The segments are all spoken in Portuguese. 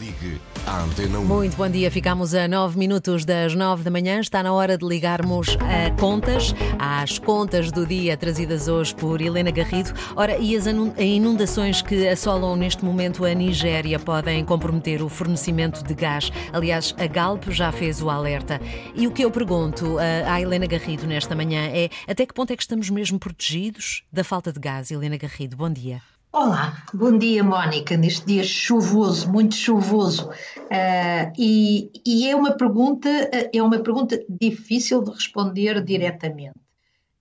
Ligue à Antena 1. Muito bom dia, ficamos a 9 minutos das 9 da manhã. Está na hora de ligarmos a contas, às contas do dia trazidas hoje por Helena Garrido. Ora, e as inundações que assolam neste momento a Nigéria podem comprometer o fornecimento de gás. Aliás, a Galp já fez o alerta. E o que eu pergunto à Helena Garrido nesta manhã é até que ponto é que estamos mesmo protegidos da falta de gás? Helena Garrido, bom dia. Olá, bom dia Mónica, neste dia chuvoso, muito chuvoso, uh, e, e, é uma pergunta é uma pergunta difícil de responder diretamente.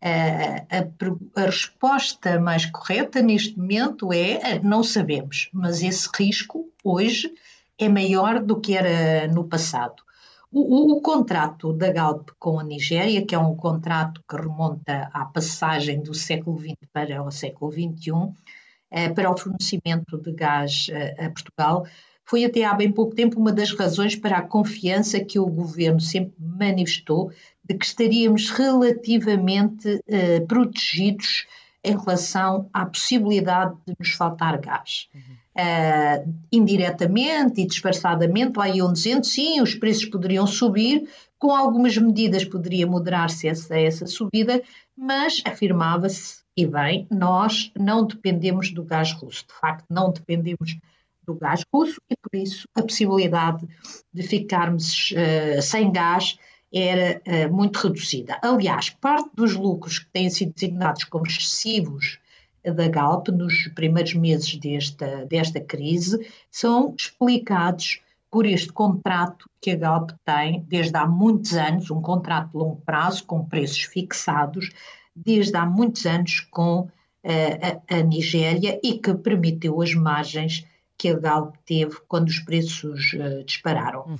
Uh, a, a, resposta mais correta neste momento é não sabemos, mas esse risco hoje é maior do que era no passado. O, o, o, contrato da Galp com a Nigéria, que é um contrato que remonta à passagem do século XX para o século XXI, para o fornecimento de gás eh, a Portugal, foi até há bem pouco tempo uma das razões para a confiança que o governo sempre manifestou de que estaríamos relativamente eh, protegidos em relação à possibilidade de nos faltar gás. Uhum. Uh, indiretamente e disfarçadamente, lá iam dizendo sim, os preços poderiam subir, com algumas medidas poderia moderar-se essa, essa subida, mas afirmava-se e bem, nós não dependemos do gás russo, de facto, não dependemos do gás russo e por isso a possibilidade de ficarmos uh, sem gás era uh, muito reduzida. Aliás, parte dos lucros que têm sido designados como excessivos da Galp nos primeiros meses desta, desta crise são explicados por este contrato que a Galp tem desde há muitos anos, um contrato de longo prazo com preços fixados, desde há muitos anos com eh, a, a, Nigéria e que permitiu as margens que a Galp teve quando os preços uh, dispararam. Uhum.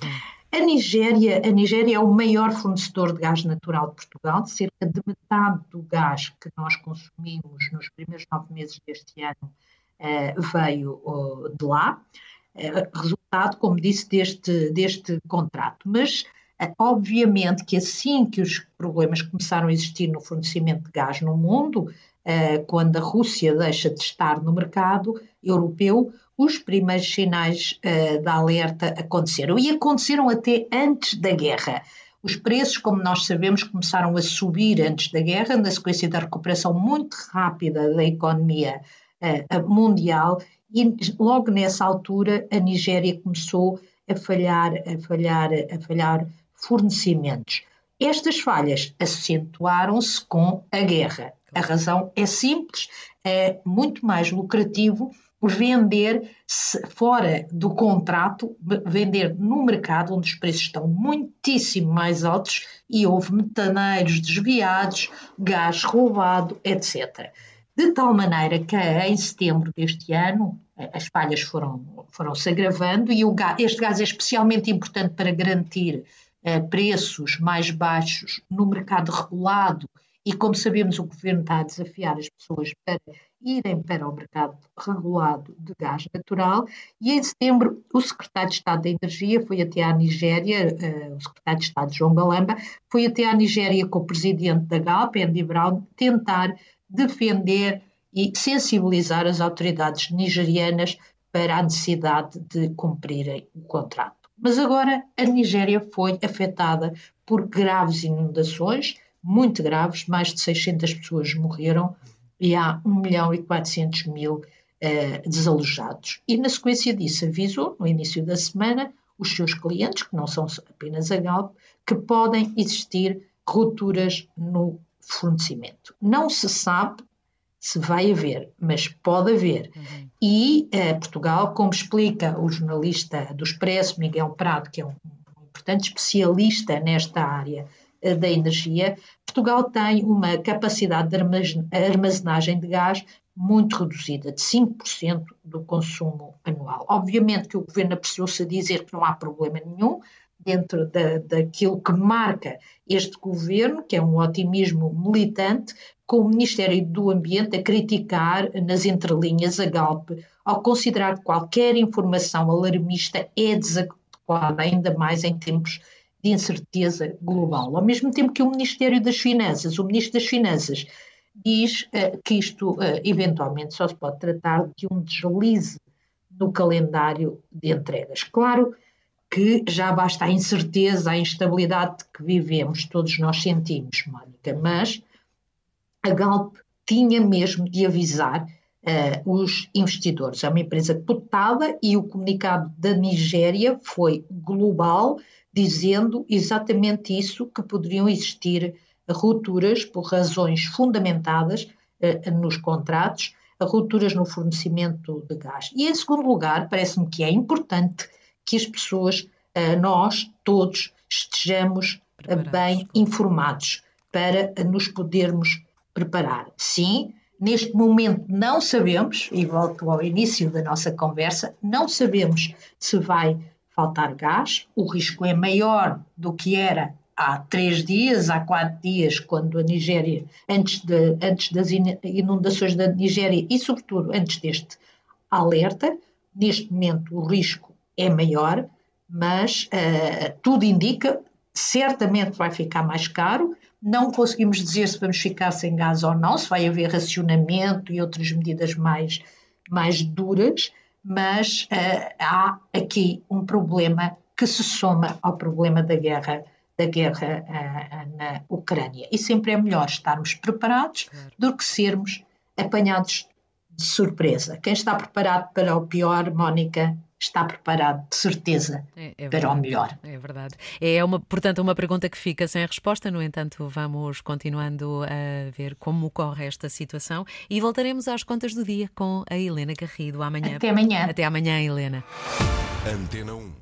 A Nigéria, a Nigéria é o maior fornecedor de gás natural de Portugal, cerca de metade do gás que nós consumimos nos primeiros nove meses deste ano uh, veio uh, de lá, resultado, como disse, deste, deste contrato. Mas Obviamente que assim que os problemas começaram a existir no fornecimento de gás no mundo, eh, quando a Rússia deixa de estar no mercado europeu, os primeiros sinais eh, de alerta aconteceram. E aconteceram até antes da guerra. Os preços, como nós sabemos, começaram a subir antes da guerra, na sequência da recuperação muito rápida da economia eh, mundial, e logo nessa altura a Nigéria começou a falhar, a falhar, a falhar fornecimentos. Estas falhas acentuaram-se com a guerra. A razão é simples, é muito mais lucrativo vender fora do contrato, vender no mercado onde os preços estão muitíssimo mais altos e houve metaneiros desviados, gás roubado, etc. De tal maneira que em setembro deste ano as falhas foram, foram se agravando e o gás, este gás é especialmente importante para garantir preços mais baixos no mercado regulado e, como sabemos, o governo está a desafiar as pessoas para irem para o mercado regulado de gás natural. E em setembro, o secretário de Estado da Energia foi até à Nigéria, uh, o secretário de Estado João Galamba, foi até à Nigéria com o presidente da GAP, Andy Brown, tentar defender e sensibilizar as autoridades nigerianas para a necessidade de cumprirem o contrato. Mas agora a Nigéria foi afetada por graves inundações, muito graves, mais de 600 pessoas morreram e há 1 milhão e 400 mil uh, desalojados. E na sequência disso avisou, no início da semana, os seus clientes, que não são apenas a Galp, que podem existir rupturas no fornecimento. Não se sabe se vai haver, mas pode haver. Uhum. E uh, Portugal, como explica o jornalista do Expresso, Miguel Prado, que é um, importante especialista nesta área uh, da energia, Portugal tem uma capacidade de armazenagem de gás muito reduzida, de 5% do consumo anual. Obviamente que o governo apreciou-se a dizer que não há problema nenhum, dentro da, daquilo que marca este governo, que é um otimismo militante, com o Ministério do Ambiente a criticar nas entrelinhas a Galp, ao considerar que qualquer informação alarmista é desadequada, ainda mais em tempos de incerteza global. Ao mesmo tempo que o Ministério das Finanças, o Ministro das Finanças, diz uh, que isto uh, eventualmente só se pode tratar de um deslize no calendário de entregas. Claro que já basta a incerteza, a instabilidade que vivemos, todos nós sentimos, Mónica, mas a Galp tinha mesmo de avisar uh, os investidores. É uma empresa cotada e o comunicado da Nigéria foi global, dizendo exatamente isso, que poderiam existir rupturas por razões fundamentadas uh, nos contratos, rupturas no fornecimento de gás. E em segundo lugar, parece-me que é importante que as pessoas, uh, nós todos, estejamos bem informados para nos podermos preparar. Sim, Neste momento não sabemos, e volto ao início da nossa conversa, não sabemos se vai faltar gás, o risco é maior do que era há três dias, há quatro dias, quando a Nigéria, antes, de, antes das inundações da Nigéria e, sobretudo, antes deste alerta, neste momento o risco é maior, mas uh, tudo indica, certamente vai ficar mais caro, não conseguimos dizer se vamos ficar sem gás ou não, se vai haver racionamento e outras medidas mais, mais duras, mas uh, há aqui um problema que se soma ao problema da guerra da guerra uh, na Ucrânia. E sempre é melhor estarmos preparados do que sermos apanhados de surpresa. Quem está preparado para o pior, Mónica, está preparado, de certeza, é, é para o melhor. É verdade. É, uma, portanto, uma pergunta que fica sem resposta, no entanto, vamos continuando a ver como corre esta situação e voltaremos às contas do dia com a Helena Garrido amanhã. Até amanhã. Até amanhã, Helena. Antena 1.